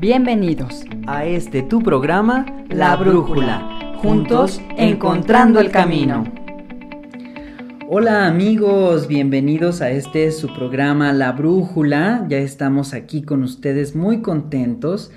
Bienvenidos a este tu programa La Brújula, juntos encontrando el camino. Hola amigos, bienvenidos a este su programa La Brújula. Ya estamos aquí con ustedes muy contentos.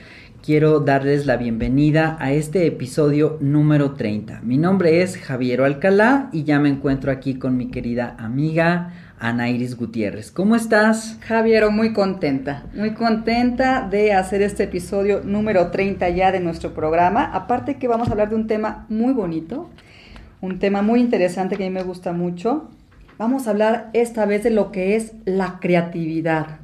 Quiero darles la bienvenida a este episodio número 30. Mi nombre es Javier Alcalá y ya me encuentro aquí con mi querida amiga Ana Iris Gutiérrez. ¿Cómo estás? Javier, muy contenta, muy contenta de hacer este episodio número 30 ya de nuestro programa. Aparte que vamos a hablar de un tema muy bonito, un tema muy interesante que a mí me gusta mucho. Vamos a hablar esta vez de lo que es la creatividad.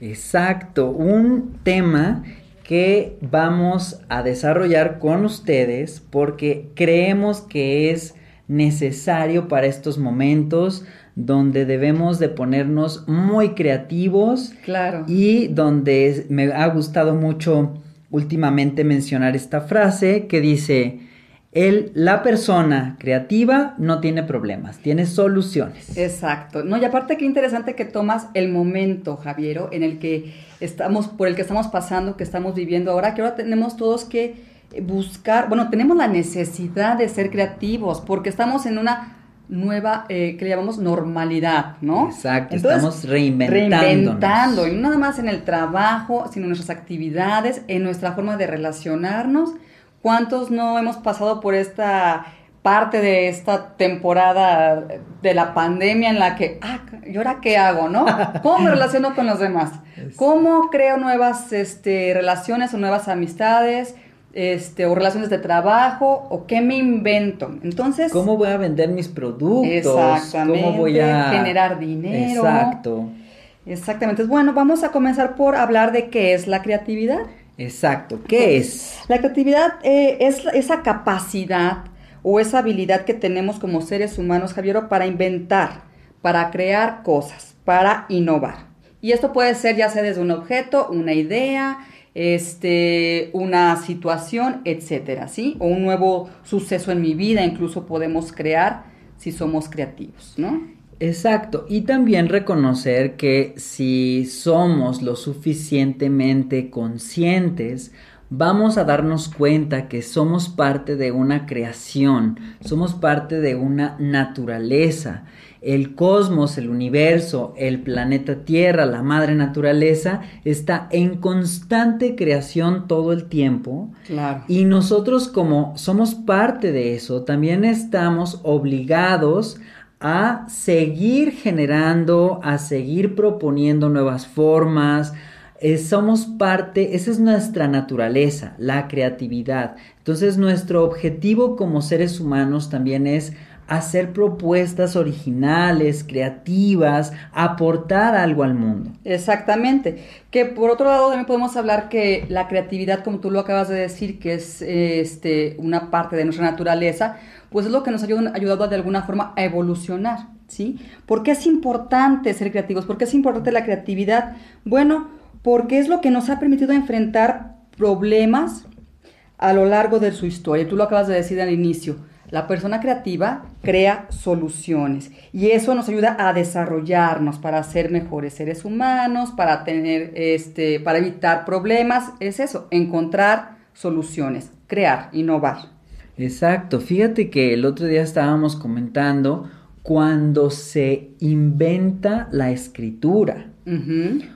Exacto, un tema que vamos a desarrollar con ustedes porque creemos que es necesario para estos momentos donde debemos de ponernos muy creativos. Claro. Y donde me ha gustado mucho últimamente mencionar esta frase que dice, el, la persona creativa no tiene problemas, tiene soluciones. Exacto. No, y aparte qué interesante que tomas el momento, Javiero, en el que estamos, por el que estamos pasando, que estamos viviendo ahora, que ahora tenemos todos que buscar, bueno, tenemos la necesidad de ser creativos, porque estamos en una nueva, eh, que le llamamos normalidad, ¿no? Exacto, estamos reinventando. Reinventando, y no nada más en el trabajo, sino en nuestras actividades, en nuestra forma de relacionarnos. ¿Cuántos no hemos pasado por esta parte de esta temporada de la pandemia en la que, ah, ¿y ahora qué hago, no? ¿Cómo me relaciono con los demás? ¿Cómo creo nuevas este, relaciones o nuevas amistades? Este, o relaciones de trabajo, o qué me invento. Entonces... ¿Cómo voy a vender mis productos? Exactamente. ¿Cómo voy a... Generar dinero. Exacto. Exactamente. Bueno, vamos a comenzar por hablar de qué es la creatividad. Exacto. ¿Qué es? La creatividad eh, es esa capacidad o esa habilidad que tenemos como seres humanos, Javier, para inventar, para crear cosas, para innovar. Y esto puede ser ya sea desde un objeto, una idea, este, una situación, etcétera, ¿sí? O un nuevo suceso en mi vida, incluso podemos crear si somos creativos, ¿no? Exacto, y también reconocer que si somos lo suficientemente conscientes, vamos a darnos cuenta que somos parte de una creación, somos parte de una naturaleza el cosmos, el universo, el planeta Tierra, la madre naturaleza, está en constante creación todo el tiempo. Claro. Y nosotros como somos parte de eso, también estamos obligados a seguir generando, a seguir proponiendo nuevas formas, eh, somos parte, esa es nuestra naturaleza, la creatividad. Entonces nuestro objetivo como seres humanos también es hacer propuestas originales, creativas, aportar algo al mundo. Exactamente. Que por otro lado también podemos hablar que la creatividad, como tú lo acabas de decir, que es este, una parte de nuestra naturaleza, pues es lo que nos ha ayudado de alguna forma a evolucionar, ¿sí? ¿Por qué es importante ser creativos? ¿Por qué es importante la creatividad? Bueno, porque es lo que nos ha permitido enfrentar problemas a lo largo de su historia. Tú lo acabas de decir al inicio la persona creativa crea soluciones y eso nos ayuda a desarrollarnos para ser mejores seres humanos, para tener este, para evitar problemas, es eso, encontrar soluciones, crear, innovar. Exacto, fíjate que el otro día estábamos comentando cuando se inventa la escritura.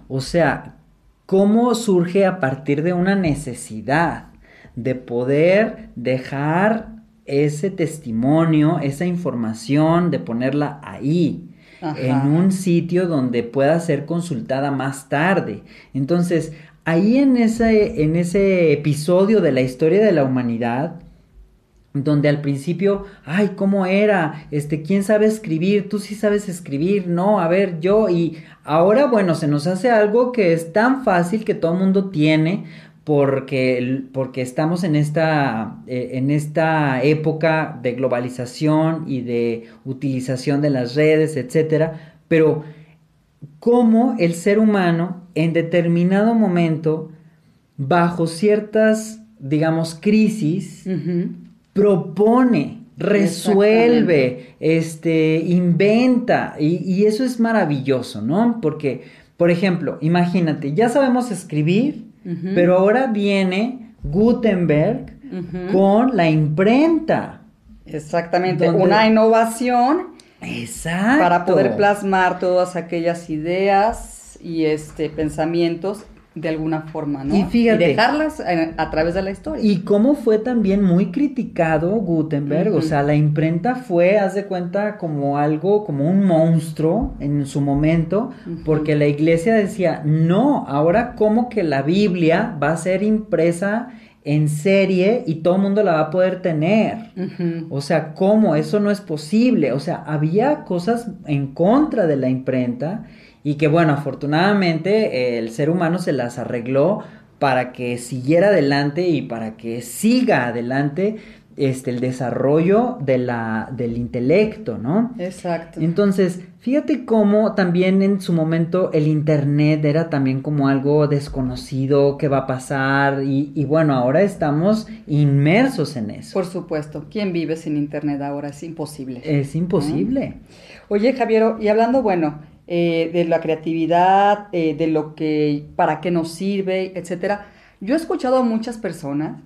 O sea, cómo surge a partir de una necesidad de poder dejar ese testimonio, esa información, de ponerla ahí, en un sitio donde pueda ser consultada más tarde. Entonces, ahí en ese, en ese episodio de la historia de la humanidad, donde al principio, ay, ¿cómo era? Este, ¿quién sabe escribir? Tú sí sabes escribir, no, a ver, yo, y ahora, bueno, se nos hace algo que es tan fácil que todo el mundo tiene, porque, porque estamos en esta, eh, en esta época de globalización y de utilización de las redes, etcétera, pero cómo el ser humano en determinado momento, bajo ciertas, digamos, crisis, propone, resuelve, este, inventa, y, y eso es maravilloso, ¿no? Porque, por ejemplo, imagínate, ya sabemos escribir, Pero ahora viene Gutenberg con la imprenta. Exactamente, una innovación Exacto. para poder plasmar todas aquellas ideas y este pensamientos de alguna forma, ¿no? Y fíjate. dejarlas a, través de la historia. Y cómo fue también muy criticado Gutenberg, o sea, la imprenta fue, haz de cuenta, como algo, como un monstruo en su momento, porque la iglesia decía, no, ahora como que la Biblia va a ser impresa en serie y todo el mundo la va a poder tener. O sea, ¿cómo? Eso no es posible. O sea, había cosas en contra de la imprenta y que bueno, afortunadamente el ser humano se las arregló para que siguiera adelante y para que siga adelante este, el desarrollo de la, del intelecto, ¿no? Exacto. Entonces, fíjate cómo también en su momento el Internet era también como algo desconocido, qué va a pasar, y, y bueno, ahora estamos inmersos en eso. Por supuesto, ¿quién vive sin Internet ahora? Es imposible. Es imposible. Oye, Javier, y hablando, bueno, eh, de la creatividad, eh, de lo que, para qué nos sirve, etcétera. Yo he escuchado a muchas personas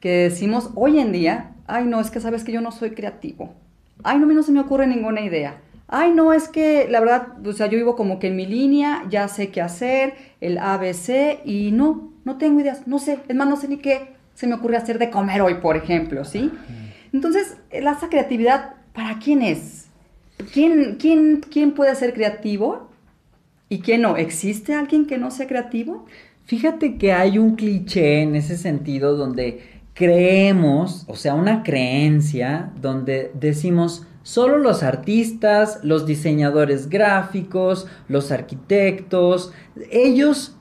que decimos hoy en día, ay no, es que sabes que yo no soy creativo, ay no, no se me ocurre ninguna idea, ay no, es que la verdad, o sea, yo vivo como que en mi línea, ya sé qué hacer, el ABC y no, no tengo ideas, no sé, es más, no sé ni qué se me ocurre hacer de comer hoy, por ejemplo, ¿sí? Entonces, esa creatividad, ¿para quién es? ¿Quién, quién, quién puede ser creativo y quién no? ¿Existe alguien que no sea creativo? Fíjate que hay un cliché en ese sentido donde creemos, o sea, una creencia donde decimos solo los artistas, los diseñadores gráficos, los arquitectos, ellos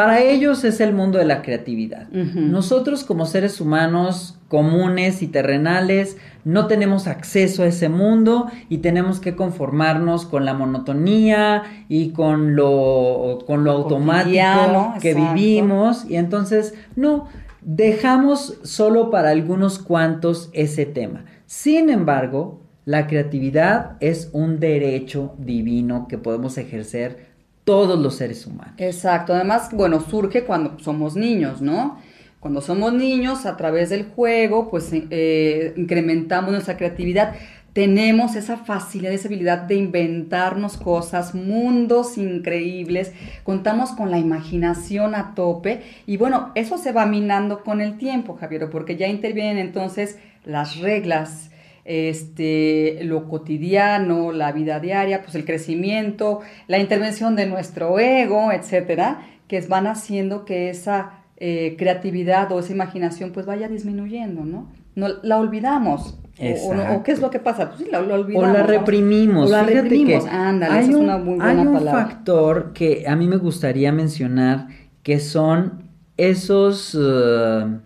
para ellos es el mundo de la creatividad. Nosotros como seres humanos comunes y terrenales no tenemos acceso a ese mundo y tenemos que conformarnos con la monotonía y con lo, con lo automático que vivimos y entonces no, dejamos solo para algunos cuantos ese tema. Sin embargo, la creatividad es un derecho divino que podemos ejercer todos los seres humanos. Exacto, además, bueno, surge cuando somos niños, ¿no? Cuando somos niños, a través del juego, pues eh, incrementamos nuestra creatividad. Tenemos esa facilidad, esa habilidad de inventarnos cosas, mundos increíbles, contamos con la imaginación a tope y bueno, eso se va minando con el tiempo, Javier, porque ya intervienen entonces las reglas, este, lo cotidiano, la vida diaria, pues el crecimiento, la intervención de nuestro ego, etcétera, que van haciendo que esa eh, creatividad o esa imaginación pues vaya disminuyendo, ¿no? no la olvidamos. O, qué es lo que pasa? Pues sí, la, olvidamos. O la reprimimos. O la reprimimos. Ándale, hay un, una muy buena hay un factor que a mí me gustaría mencionar que son esos uh,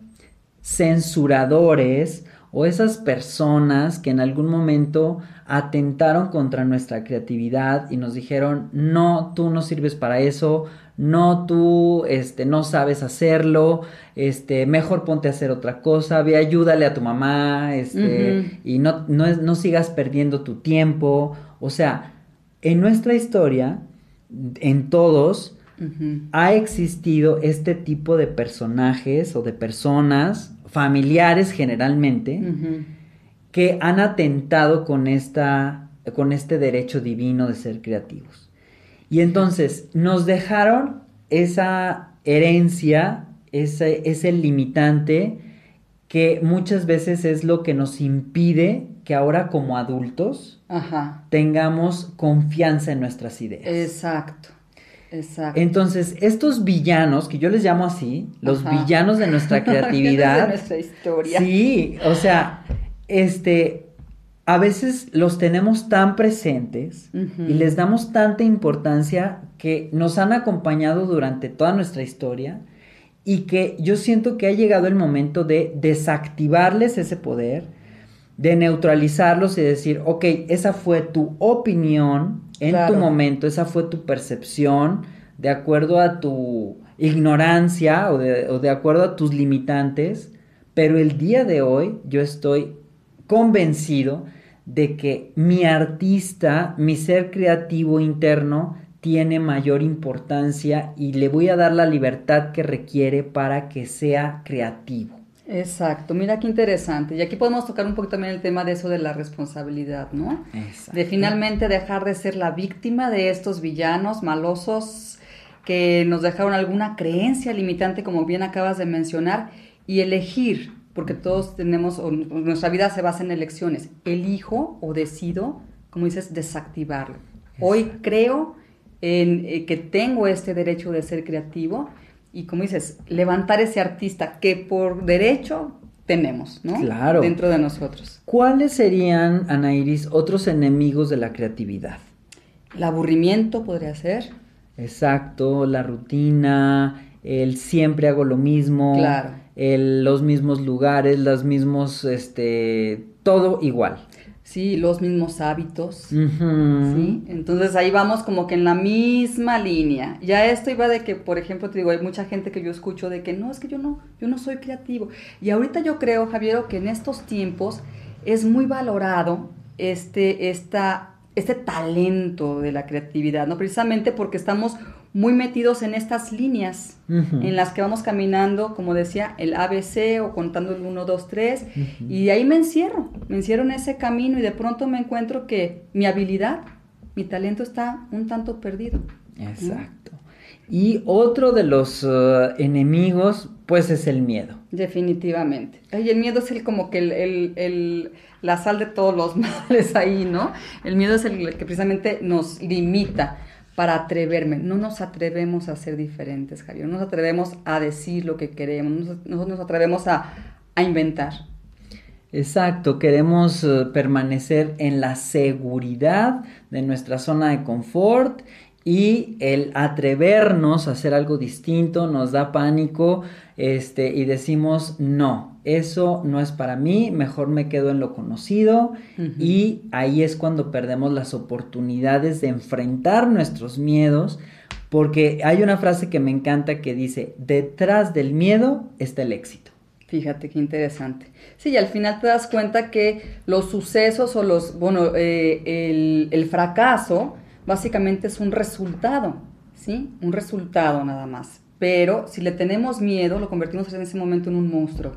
censuradores o esas personas que en algún momento atentaron contra nuestra creatividad y nos dijeron, no, tú no sirves para eso, no, tú este, no sabes hacerlo, este, mejor ponte a hacer otra cosa, ve, ayúdale a tu mamá, este, y no, no, no sigas perdiendo tu tiempo. O sea, en nuestra historia, en todos, ha existido este tipo de personajes o de personas familiares generalmente, que han atentado con, esta, con este derecho divino de ser creativos. Y entonces nos dejaron esa herencia, ese, ese limitante que muchas veces es lo que nos impide que ahora como adultos tengamos confianza en nuestras ideas. Exacto. Exacto. Entonces, estos villanos, que yo les llamo así, los villanos de nuestra creatividad. de nuestra historia. Sí, o sea, este, a veces los tenemos tan presentes y les damos tanta importancia que nos han acompañado durante toda nuestra historia y que yo siento que ha llegado el momento de desactivarles ese poder, de neutralizarlos y decir, ok, esa fue tu opinión, en tu momento, esa fue tu percepción, de acuerdo a tu ignorancia o de, acuerdo a tus limitantes, pero el día de hoy yo estoy convencido de que mi artista, mi ser creativo interno, tiene mayor importancia y le voy a dar la libertad que requiere para que sea creativo. Exacto, mira qué interesante. Y aquí podemos tocar un poquito también el tema de eso de la responsabilidad, ¿no? Exacto. De finalmente dejar de ser la víctima de estos villanos malosos que nos dejaron alguna creencia limitante, como bien acabas de mencionar, y elegir, porque todos tenemos, o nuestra vida se basa en elecciones, elijo o decido, como dices, desactivarlo. Hoy creo en eh, que tengo este derecho de ser creativo y como dices, levantar ese artista que por derecho tenemos, ¿no? Claro. Dentro de nosotros. ¿Cuáles serían, Ana Iris, otros enemigos de la creatividad? El aburrimiento podría ser. Exacto, la rutina, el siempre hago lo mismo, claro. el, los mismos lugares, los mismos, este, todo igual. Sí, los mismos hábitos. ¿sí? Entonces ahí vamos como que en la misma línea. Ya esto iba de que, por ejemplo, te digo, hay mucha gente que yo escucho de que no, es que yo no, yo no soy creativo. Y ahorita yo creo, Javier, que en estos tiempos es muy valorado este, esta, este talento de la creatividad, ¿no? Precisamente porque estamos muy metidos en estas líneas en las que vamos caminando, como decía, el ABC o contando el 1, 2, 3, y ahí me encierro, me encierro en ese camino y de pronto me encuentro que mi habilidad, mi talento está un tanto perdido. Exacto. Y otro de los uh, enemigos, pues es el miedo. Definitivamente. Y el miedo es el como que el, la sal de todos los males ahí, ¿no? El miedo es el que precisamente nos limita para atreverme. No nos atrevemos a ser diferentes, Javier. No nos atrevemos a decir lo que queremos. No nos atrevemos a, inventar. Exacto, queremos eh, permanecer en la seguridad de nuestra zona de confort y el atrevernos a hacer algo distinto nos da pánico este, y decimos no, eso no es para mí, mejor me quedo en lo conocido y ahí es cuando perdemos las oportunidades de enfrentar nuestros miedos porque hay una frase que me encanta que dice, detrás del miedo está el éxito. Fíjate qué interesante. Sí, y al final te das cuenta que los sucesos o los, bueno, eh, el, el fracaso, básicamente es un resultado, ¿sí? Un resultado nada más. Pero si le tenemos miedo, lo convertimos en ese momento en un monstruo.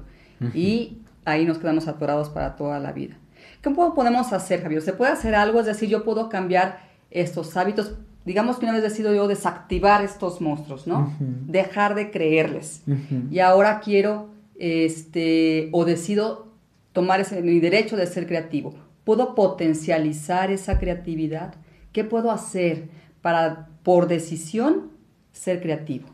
Y ahí nos quedamos atorados para toda la vida. ¿Qué podemos hacer, Javier? ¿Se puede hacer algo? Es decir, yo puedo cambiar estos hábitos. Digamos que una vez decido yo desactivar estos monstruos, ¿no? Dejar de creerles. Y ahora quiero, este, o decido tomar ese, mi derecho de ser creativo. ¿Puedo potencializar esa creatividad? ¿Qué puedo hacer para, por decisión, ser creativo?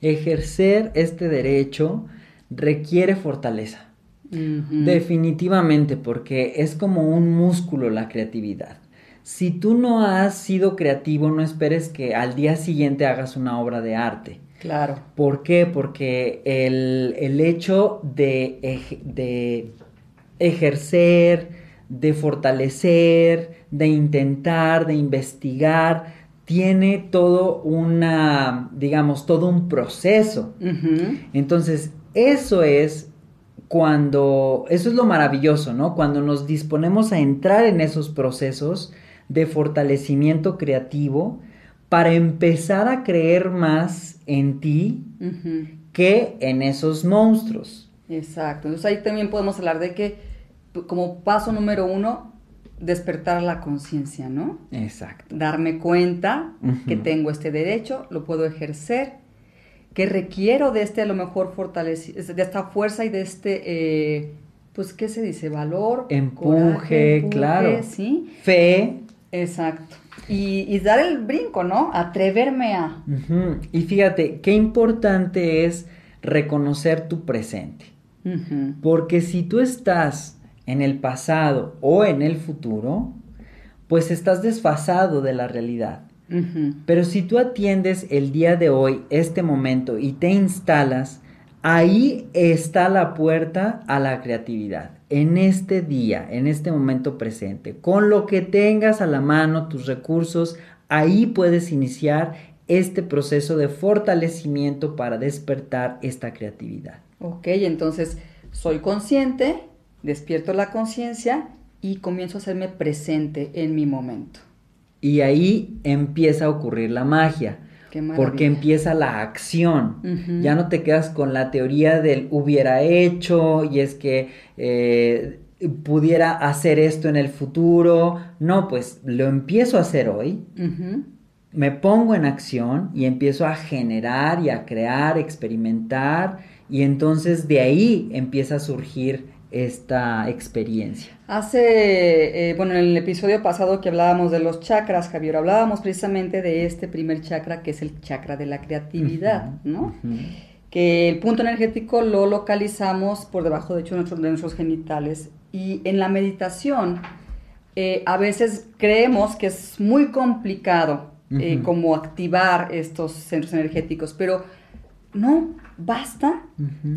Ejercer este derecho requiere fortaleza. Definitivamente, porque es como un músculo la creatividad. Si tú no has sido creativo, no esperes que al día siguiente hagas una obra de arte. Claro. ¿Por qué? Porque el, hecho de, de ejercer, de fortalecer, de intentar, de investigar, tiene todo una, digamos, todo un proceso. Entonces, eso es cuando, eso es lo maravilloso, ¿no? Cuando nos disponemos a entrar en esos procesos de fortalecimiento creativo para empezar a creer más en ti que en esos monstruos. Exacto. Entonces ahí también podemos hablar de que como paso número uno, despertar la conciencia, ¿no? Exacto. Darme cuenta que tengo este derecho, lo puedo ejercer, que requiero de este a lo mejor fortalecido, de esta fuerza y de este, eh, pues, ¿qué se dice? Valor. Empuje, claro. Sí. Fe. Exacto. Y, dar el brinco, ¿no? Atreverme a. Y fíjate, qué importante es reconocer tu presente. Porque si tú estás en el pasado o en el futuro, pues estás desfasado de la realidad. Pero si tú atiendes el día de hoy, este momento, y te instalas, ahí está la puerta a la creatividad. En este día, en este momento presente, con lo que tengas a la mano, tus recursos, ahí puedes iniciar este proceso de fortalecimiento para despertar esta creatividad. Ok, entonces soy consciente, despierto la conciencia y comienzo a hacerme presente en mi momento. Y ahí empieza a ocurrir la magia. Porque empieza la acción. Ya no te quedas con la teoría del hubiera hecho y es que eh, pudiera hacer esto en el futuro. No, pues lo empiezo a hacer hoy. Me pongo en acción y empiezo a generar y a crear, experimentar. Y entonces de ahí empieza a surgir esta experiencia. Hace, eh, bueno, en el episodio pasado que hablábamos de los chakras, Javier, hablábamos precisamente de este primer chakra que es el chakra de la creatividad, ¿no? Que el punto energético lo localizamos por debajo, de hecho, de nuestros, de nuestros genitales. Y en la meditación, eh, a veces creemos que es muy complicado eh, como activar estos centros energéticos, pero no, basta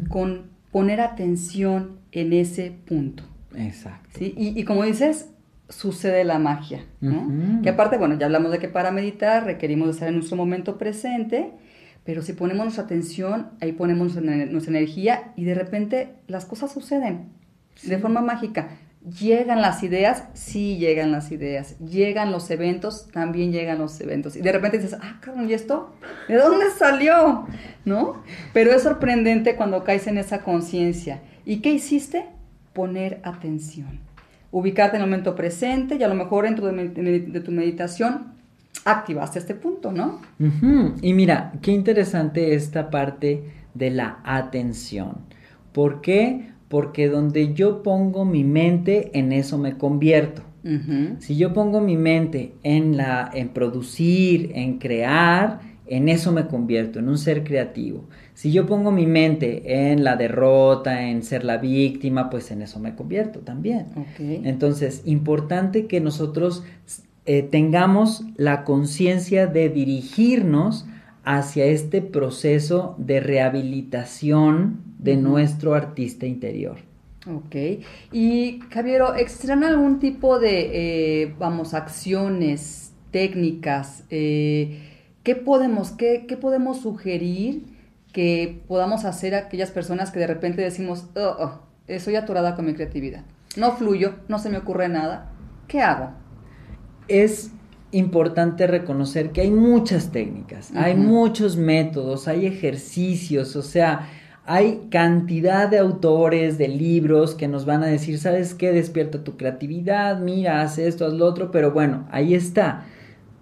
con poner atención en ese punto. Exacto. Y, como dices, sucede la magia, ¿no? Que aparte, bueno, ya hablamos de que para meditar requerimos estar en nuestro momento presente, pero si ponemos nuestra atención, ahí ponemos nuestra energía y de repente las cosas suceden de forma mágica. Llegan las ideas, sí llegan las ideas. Llegan los eventos, también llegan los eventos. Y de repente dices, ah, cabrón, ¿y esto? ¿De dónde salió? ¿No? Pero es sorprendente cuando caes en esa conciencia. ¿Y qué hiciste? Poner atención. Ubicarte en el momento presente y a lo mejor dentro de, tu meditación activaste este punto, ¿no? Y mira, qué interesante esta parte de la atención. ¿Por qué? Porque donde yo pongo mi mente, en eso me convierto. Si yo pongo mi mente en, la, en producir, en crear, en eso me convierto, en un ser creativo. Si yo pongo mi mente en la derrota, en ser la víctima, pues en eso me convierto también. Entonces, importante que nosotros eh, tengamos la conciencia de dirigirnos hacia este proceso de rehabilitación de nuestro artista interior. Ok. Y Javier, ¿extraen algún tipo de, eh, vamos, acciones, técnicas? Eh, ¿qué, podemos, qué, podemos sugerir que podamos hacer a aquellas personas que de repente decimos, oh, oh, estoy atorada con mi creatividad? No fluyo, no se me ocurre nada. ¿Qué hago? Es importante reconocer que hay muchas técnicas, hay muchos métodos, hay ejercicios, o sea, hay cantidad de autores, de libros que nos van a decir, ¿sabes qué? Despierta tu creatividad, mira, haz esto, haz lo otro, pero bueno, ahí está.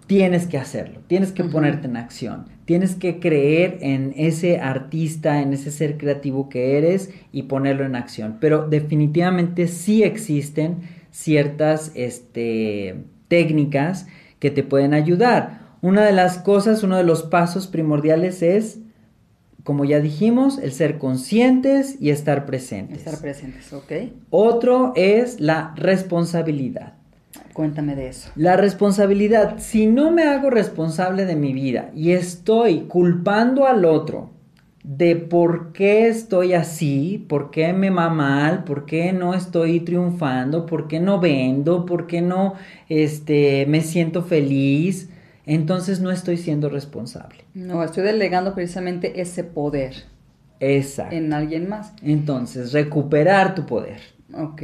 Tienes que hacerlo, tienes que ponerte en acción, tienes que creer en ese artista, en ese ser creativo que eres y ponerlo en acción. Pero definitivamente sí existen ciertas este, técnicas que te pueden ayudar. Una de las cosas, uno de los pasos primordiales es como ya dijimos, el ser conscientes y estar presentes. Estar presentes, ok. Otro es la responsabilidad. Cuéntame de eso. La responsabilidad, si no me hago responsable de mi vida y estoy culpando al otro de por qué estoy así, por qué me va mal, por qué no estoy triunfando, por qué no vendo, por qué no este, me siento feliz, entonces no estoy siendo responsable. No, estoy delegando precisamente ese poder. Exacto. En alguien más. Entonces, recuperar tu poder. Ok.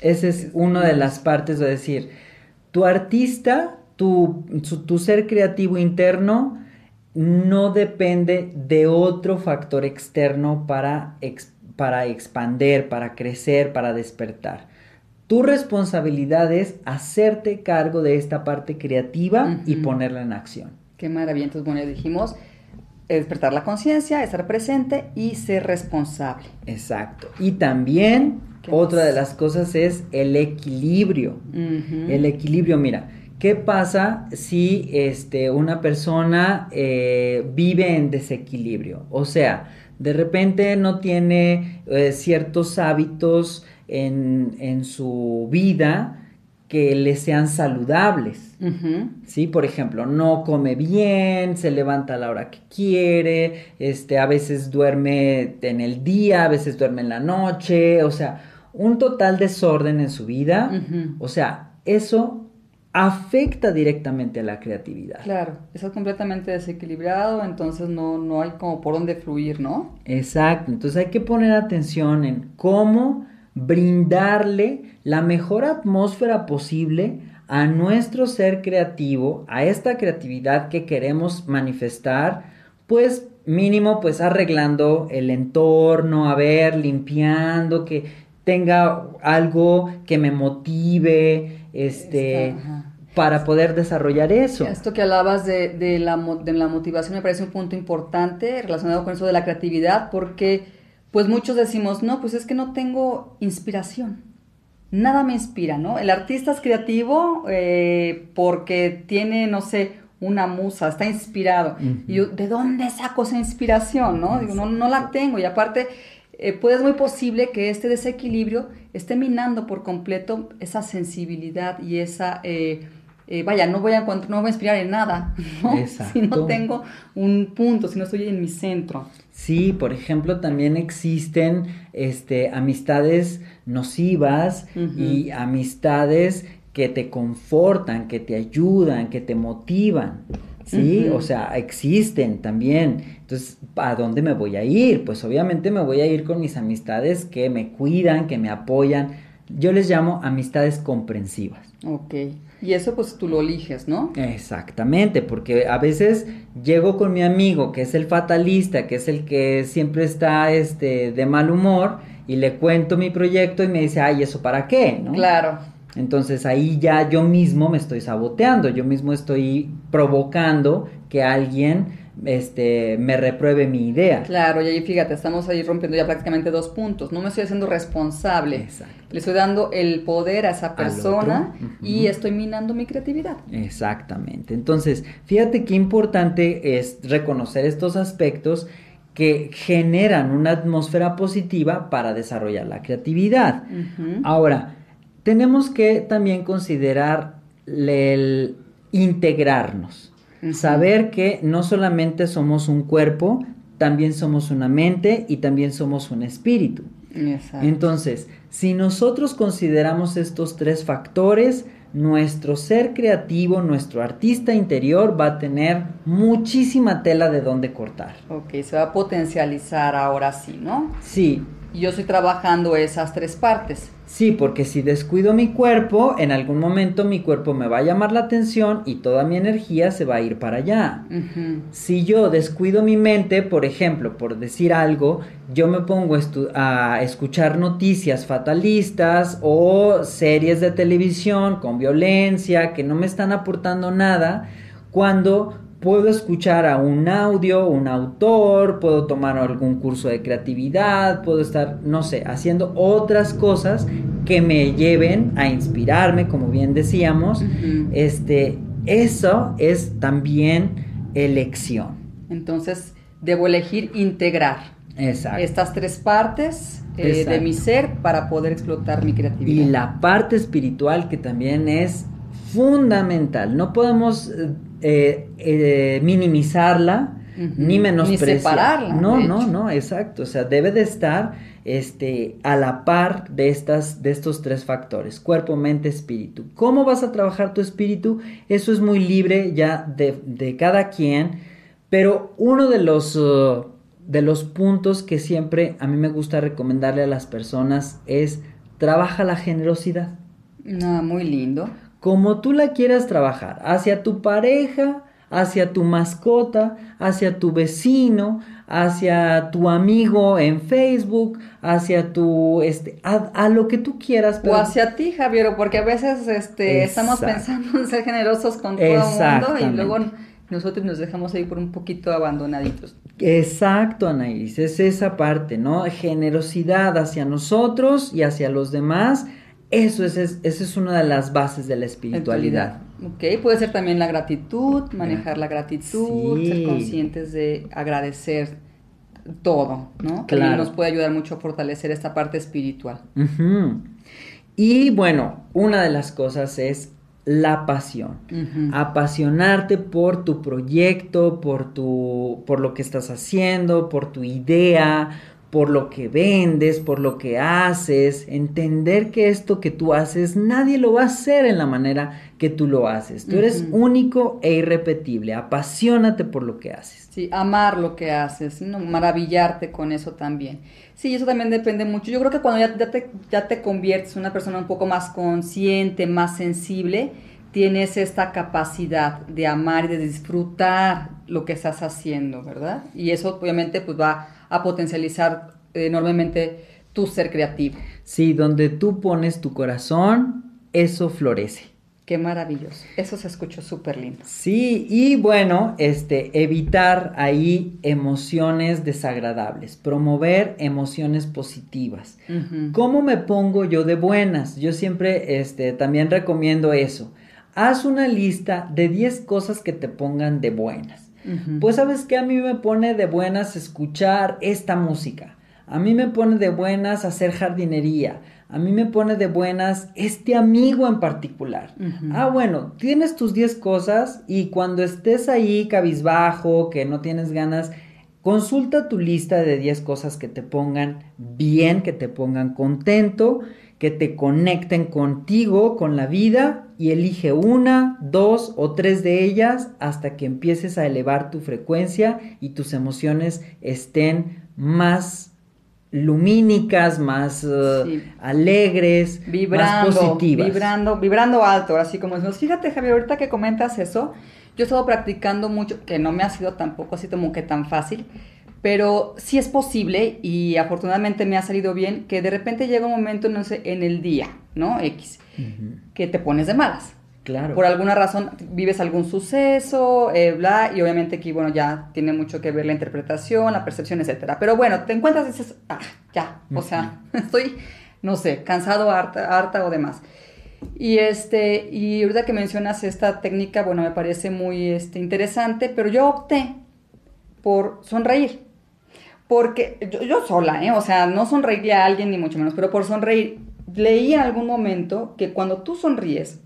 Esa es, una de las partes de decir, tu artista, tu, tu ser creativo interno, no depende de otro factor externo para, para expander, para crecer, para despertar. Tu responsabilidad es hacerte cargo de esta parte creativa y ponerla en acción. Qué maravilla. Entonces, bueno, ya dijimos despertar la conciencia, estar presente y ser responsable. Exacto. Y también otra de las cosas es el equilibrio. El equilibrio, mira, ¿qué pasa si este, una persona eh, vive en desequilibrio? O sea, de repente no tiene eh, ciertos hábitos en, su vida que le sean saludables. ¿Sí? Por ejemplo, no come bien, se levanta a la hora que quiere, este, a veces duerme en el día, a veces duerme en la noche, o sea, un total desorden en su vida. O sea, eso afecta directamente a la creatividad. Claro, está completamente desequilibrado, entonces no, no hay como por dónde fluir, ¿no? Exacto, entonces hay que poner atención en cómo brindarle la mejor atmósfera posible a nuestro ser creativo, a esta creatividad que queremos manifestar, pues mínimo pues arreglando el entorno, a ver, limpiando, que tenga algo que me motive, este, para poder desarrollar eso. Esto que hablabas de, de, la, de la motivación me parece un punto importante relacionado con eso de la creatividad, porque pues muchos decimos, no, pues es que no tengo inspiración. Nada me inspira, ¿no? El artista es creativo eh, porque tiene, no sé, una musa, está inspirado. Y yo, ¿de dónde saco esa inspiración, no? Digo, no, no la tengo. Y aparte, eh, pues es muy posible que este desequilibrio esté minando por completo esa sensibilidad y esa... Eh, eh, vaya, no voy, a, no voy a inspirar en nada, si no tengo un punto, si no estoy en mi centro. Sí, por ejemplo, también existen este, amistades nocivas y amistades que te confortan, que te ayudan, que te motivan. ¿sí? O sea, existen también. Entonces, ¿a dónde me voy a ir? Pues obviamente me voy a ir con mis amistades que me cuidan, que me apoyan. Yo les llamo amistades comprensivas. Ok. Y eso pues tú lo eliges, ¿no? Exactamente, porque a veces llego con mi amigo que es el fatalista, que es el que siempre está este, de mal humor, y le cuento mi proyecto y me dice, ay, ¿eso para qué? ¿no? Claro. Entonces ahí ya yo mismo me estoy saboteando, yo mismo estoy provocando que alguien este, me repruebe mi idea. Claro, y ahí fíjate, estamos ahí rompiendo ya prácticamente dos puntos. No me estoy haciendo responsable. Exacto. Le estoy dando el poder a esa persona y estoy minando mi creatividad. Exactamente. Entonces, fíjate qué importante es reconocer estos aspectos que generan una atmósfera positiva para desarrollar la creatividad. Ahora, tenemos que también considerar el integrarnos. Saber que no solamente somos un cuerpo, también somos una mente y también somos un espíritu. Entonces, si nosotros consideramos estos tres factores, nuestro ser creativo, nuestro artista interior va a tener muchísima tela de dónde cortar. Ok, se va a potencializar ahora sí, ¿no? Sí. Y yo estoy trabajando esas tres partes. Sí, porque si descuido mi cuerpo, en algún momento mi cuerpo me va a llamar la atención y toda mi energía se va a ir para allá. Si yo descuido mi mente, por ejemplo, por decir algo, yo me pongo a escuchar noticias fatalistas o series de televisión con violencia que no me están aportando nada, cuando puedo escuchar a un audio, un autor, puedo tomar algún curso de creatividad, puedo estar, no sé, haciendo otras cosas que me lleven a inspirarme, como bien decíamos. Este, eso es también elección. Entonces, debo elegir integrar Exacto. estas tres partes eh, de mi ser para poder explotar mi creatividad. Y la parte espiritual que también es fundamental. No podemos eh, eh, minimizarla ni menospreciarla. Ni separarla. No, no, no, exacto. O sea, debe de estar este, a la par de, estas, de estos tres factores, cuerpo, mente, espíritu. ¿Cómo vas a trabajar tu espíritu? Eso es muy libre ya de, cada quien, pero uno de los, uh, de los puntos que siempre a mí me gusta recomendarle a las personas es trabaja la generosidad. Ah, muy lindo como tú la quieras trabajar, hacia tu pareja, hacia tu mascota, hacia tu vecino, hacia tu amigo en Facebook, hacia tu, este, a, lo que tú quieras. O hacia ti, Javier, porque a veces, este, estamos pensando en ser generosos con todo el mundo y luego nosotros nos dejamos ahí por un poquito abandonaditos. Exacto, Anaíris, es esa parte, ¿no? Generosidad hacia nosotros y hacia los demás eso es, esa es una de las bases de la espiritualidad. Ok, puede ser también la gratitud, manejar la gratitud, ser conscientes de agradecer todo, ¿no? Que nos puede ayudar mucho a fortalecer esta parte espiritual. Y bueno, una de las cosas es la pasión. Apasionarte por tu proyecto, por tu, por lo que estás haciendo, por tu idea, por lo que vendes, por lo que haces, entender que esto que tú haces nadie lo va a hacer en la manera que tú lo haces. Tú eres único e irrepetible, apasionate por lo que haces. Sí, amar lo que haces, maravillarte con eso también. Sí, eso también depende mucho. Yo creo que cuando ya, te, ya te conviertes en una persona un poco más consciente, más sensible, tienes esta capacidad de amar y de disfrutar lo que estás haciendo, ¿verdad? Y eso obviamente pues va a potencializar enormemente tu ser creativo. Sí, donde tú pones tu corazón, eso florece. Qué maravilloso. Eso se escuchó súper lindo. Sí, y bueno, este, evitar ahí emociones desagradables, promover emociones positivas. ¿Cómo me pongo yo de buenas? Yo siempre este, también recomiendo eso. Haz una lista de 10 cosas que te pongan de buenas. Pues sabes que a mí me pone de buenas escuchar esta música. A mí me pone de buenas hacer jardinería a mí me pone de buenas este amigo en particular. Ah, bueno, tienes tus 10 cosas y cuando estés ahí cabizbajo, que no tienes ganas, consulta tu lista de 10 cosas que te pongan bien, que te pongan contento, que te conecten contigo, con la vida y elige una, dos o tres de ellas hasta que empieces a elevar tu frecuencia y tus emociones estén más lumínicas, más eh, alegres, vibrando, más positivas. Vibrando, vibrando alto, así como decimos. Fíjate, Javier, ahorita que comentas eso, yo he estado practicando mucho, que no me ha sido tampoco así como que tan fácil, pero sí es posible y afortunadamente me ha salido bien que de repente llega un momento, no sé, en el día, ¿no? X, que te pones de malas. Claro. Por alguna razón vives algún suceso, eh, bla, y obviamente aquí, bueno, ya tiene mucho que ver la interpretación, la percepción, etcétera. Pero bueno, te encuentras y dices, ah, ya, o sea, estoy, no sé, cansado, harta, harta o demás. Y este, y ahorita que mencionas esta técnica, bueno, me parece muy este, interesante, pero yo opté por sonreír. Porque yo, yo sola, ¿eh? O sea, no sonreiría a alguien ni mucho menos, pero por sonreír. Leí en algún momento que cuando tú sonríes,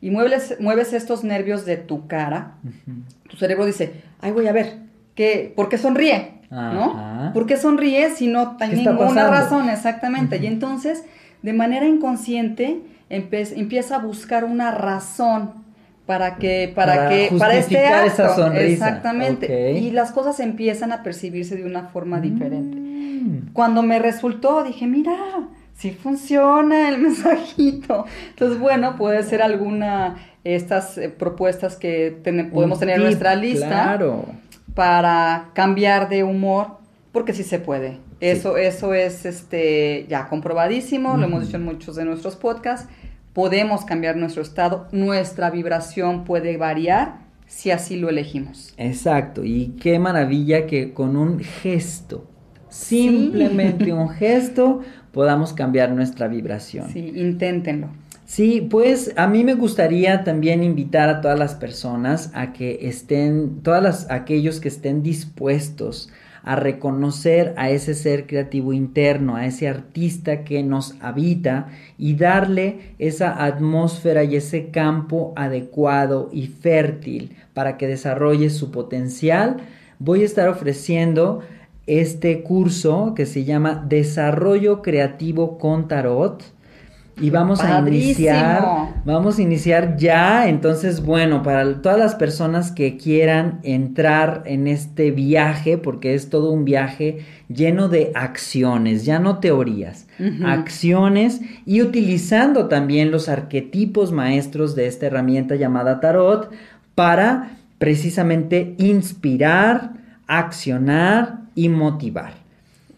y mueves, mueves estos nervios de tu cara, tu cerebro dice, ay, voy a ver, ¿qué, ¿por qué sonríe? ¿No? ¿Por qué sonríe si no hay ninguna razón? Exactamente. Y entonces, de manera inconsciente, empieza a buscar una razón para que para, que para este acto esa sonrisa. exactamente y las cosas empiezan a percibirse de una forma diferente mm. cuando me resultó dije mira si funciona el mensajito. Entonces, bueno, puede ser alguna estas eh, propuestas que podemos tener en nuestra lista para cambiar de humor, porque sí se puede. Eso, eso es este ya comprobadísimo, lo hemos dicho en muchos de nuestros podcasts. Podemos cambiar nuestro estado, nuestra vibración puede variar si así lo elegimos. Exacto, y qué maravilla que con un gesto, simplemente un gesto, podamos cambiar nuestra vibración. Sí, inténtenlo. Sí, pues a mí me gustaría también invitar a todas las personas a que estén, todas aquellos que estén dispuestos a reconocer a ese ser creativo interno, a ese artista que nos habita y darle esa atmósfera y ese campo adecuado y fértil para que desarrolle su potencial. Voy a estar ofreciendo este curso que se llama Desarrollo Creativo con Tarot. Y vamos a iniciar, vamos a iniciar ya, entonces bueno, para todas las personas que quieran entrar en este viaje, porque es todo un viaje lleno de acciones, ya no teorías, acciones y utilizando también los arquetipos maestros de esta herramienta llamada tarot para precisamente inspirar, accionar y motivar.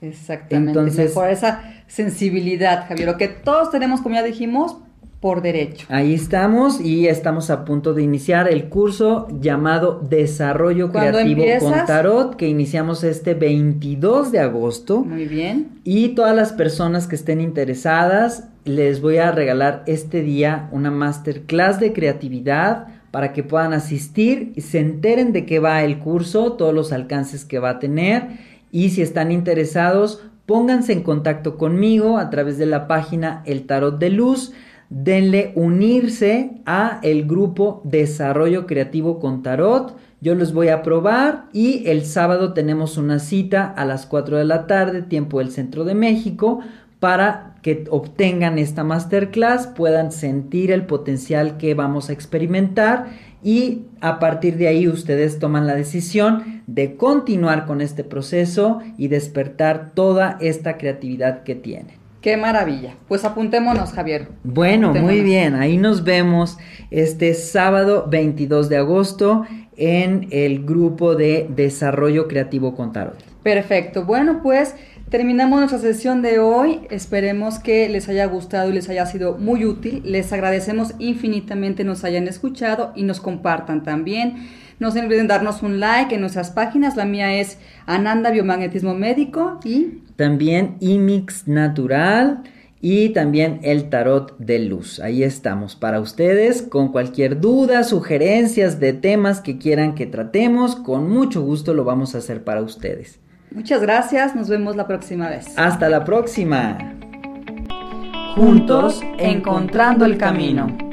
Exactamente. Entonces, por esa sensibilidad, Javier, lo que todos tenemos, como ya dijimos, por derecho. Ahí estamos y estamos a punto de iniciar el curso llamado Desarrollo Creativo con Tarot, que iniciamos este 22 de agosto. Muy bien. Y todas las personas que estén interesadas, les voy a regalar este día una masterclass de creatividad para que puedan asistir y se enteren de qué va el curso, todos los alcances que va a tener y si están interesados, pónganse en contacto conmigo a través de la página El Tarot de Luz. Denle unirse a el grupo Desarrollo Creativo con Tarot. Yo los voy a probar y el sábado tenemos una cita a las 4 de la tarde, tiempo del centro de México, para que obtengan esta masterclass, puedan sentir el potencial que vamos a experimentar y a partir de ahí ustedes toman la decisión de continuar con este proceso y despertar toda esta creatividad que tienen. Qué maravilla. Pues apuntémonos, Javier. Bueno, muy bien. Ahí nos vemos este sábado 22 de agosto en el grupo de Desarrollo Creativo con Tarot. Perfecto. Bueno, pues terminamos nuestra sesión de hoy. Esperemos que les haya gustado y les haya sido muy útil. Les agradecemos infinitamente nos hayan escuchado y nos compartan también. No se olviden darnos un like en nuestras páginas. La mía es Ananda Biomagnetismo Médico y también IMIX Natural y también el tarot de luz. Ahí estamos para ustedes con cualquier duda, sugerencias de temas que quieran que tratemos, con mucho gusto lo vamos a hacer para ustedes. Muchas gracias, nos vemos la próxima vez. Hasta la próxima. Juntos, encontrando el camino.